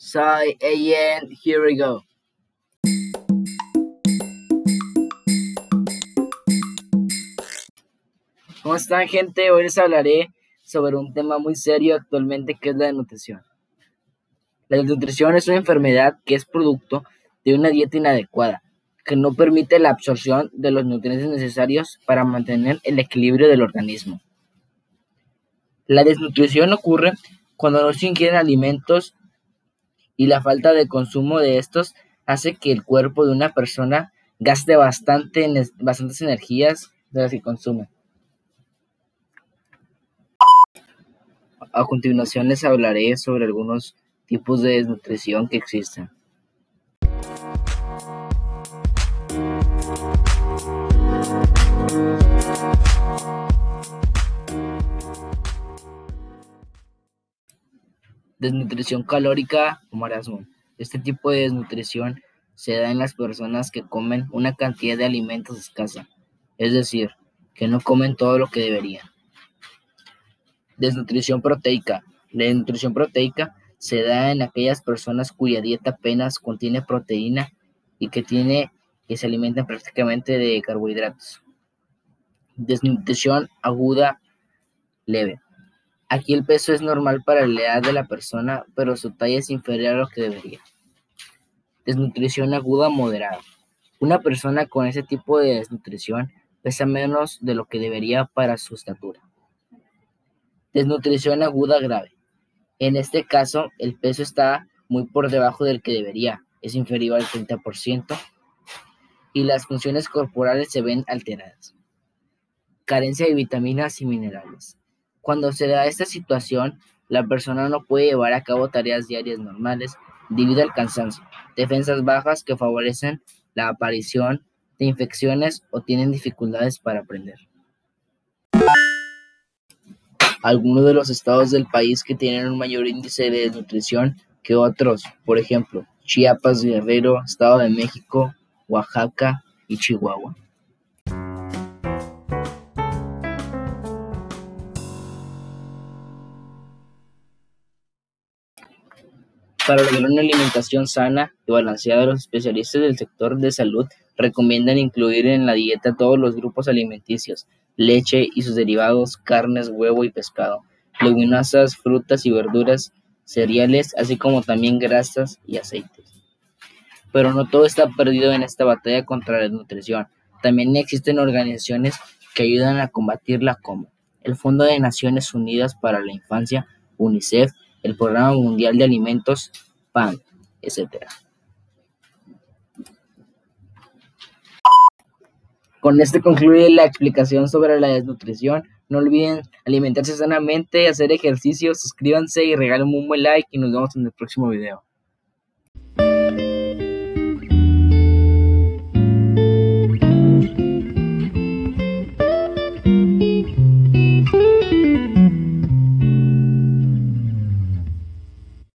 Soy and here we go. ¿Cómo están gente? Hoy les hablaré sobre un tema muy serio actualmente que es la desnutrición. La desnutrición es una enfermedad que es producto de una dieta inadecuada, que no permite la absorción de los nutrientes necesarios para mantener el equilibrio del organismo. La desnutrición ocurre cuando no se ingieren alimentos y la falta de consumo de estos hace que el cuerpo de una persona gaste bastante, bastantes energías de las que consume. A continuación les hablaré sobre algunos tipos de desnutrición que existen. Desnutrición calórica o marasmo. Este tipo de desnutrición se da en las personas que comen una cantidad de alimentos escasa, es decir, que no comen todo lo que deberían. Desnutrición proteica. La desnutrición proteica se da en aquellas personas cuya dieta apenas contiene proteína y que tiene que se alimentan prácticamente de carbohidratos. Desnutrición aguda leve. Aquí el peso es normal para la edad de la persona, pero su talla es inferior a lo que debería. Desnutrición aguda moderada. Una persona con ese tipo de desnutrición pesa menos de lo que debería para su estatura. Desnutrición aguda grave. En este caso, el peso está muy por debajo del que debería, es inferior al 30%, y las funciones corporales se ven alteradas. Carencia de vitaminas y minerales. Cuando se da esta situación, la persona no puede llevar a cabo tareas diarias normales debido al cansancio, defensas bajas que favorecen la aparición de infecciones o tienen dificultades para aprender. Algunos de los estados del país que tienen un mayor índice de desnutrición que otros, por ejemplo, Chiapas, Guerrero, Estado de México, Oaxaca y Chihuahua. Para lograr una alimentación sana y balanceada, los especialistas del sector de salud recomiendan incluir en la dieta todos los grupos alimenticios, leche y sus derivados, carnes, huevo y pescado, leguminosas, frutas y verduras, cereales, así como también grasas y aceites. Pero no todo está perdido en esta batalla contra la desnutrición. También existen organizaciones que ayudan a combatirla como el Fondo de Naciones Unidas para la Infancia, UNICEF, el Programa Mundial de Alimentos, PAN, etc. Con esto concluye la explicación sobre la desnutrición. No olviden alimentarse sanamente, hacer ejercicio, suscríbanse y regalen un buen like y nos vemos en el próximo video.